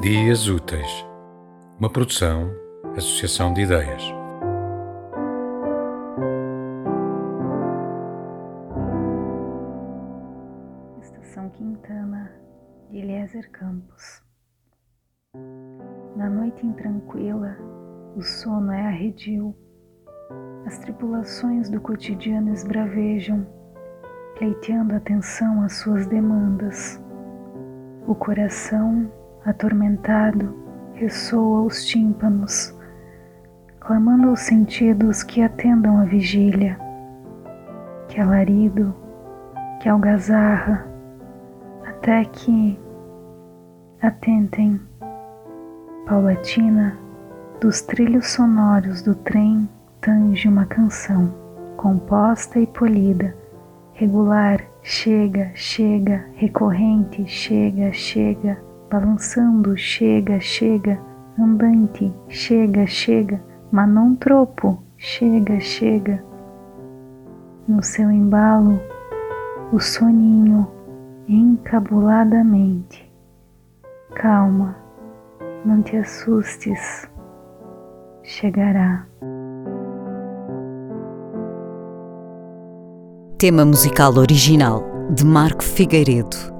Dias Úteis, uma produção, associação de ideias. Estação Quintana, de Eliezer Campos. Na noite intranquila, o sono é arredio. As tripulações do cotidiano esbravejam, pleiteando atenção às suas demandas. O coração atormentado, ressoa os tímpanos, clamando aos sentidos que atendam a vigília, que alarido, que algazarra, até que atentem, paulatina, dos trilhos sonoros do trem tange uma canção, composta e polida, regular, chega, chega, recorrente, chega, chega balançando, chega, chega, andante, chega, chega, Manon Tropo, chega, chega. No seu embalo, o soninho encabuladamente. Calma, não te assustes, chegará. Tema musical original de Marco Figueiredo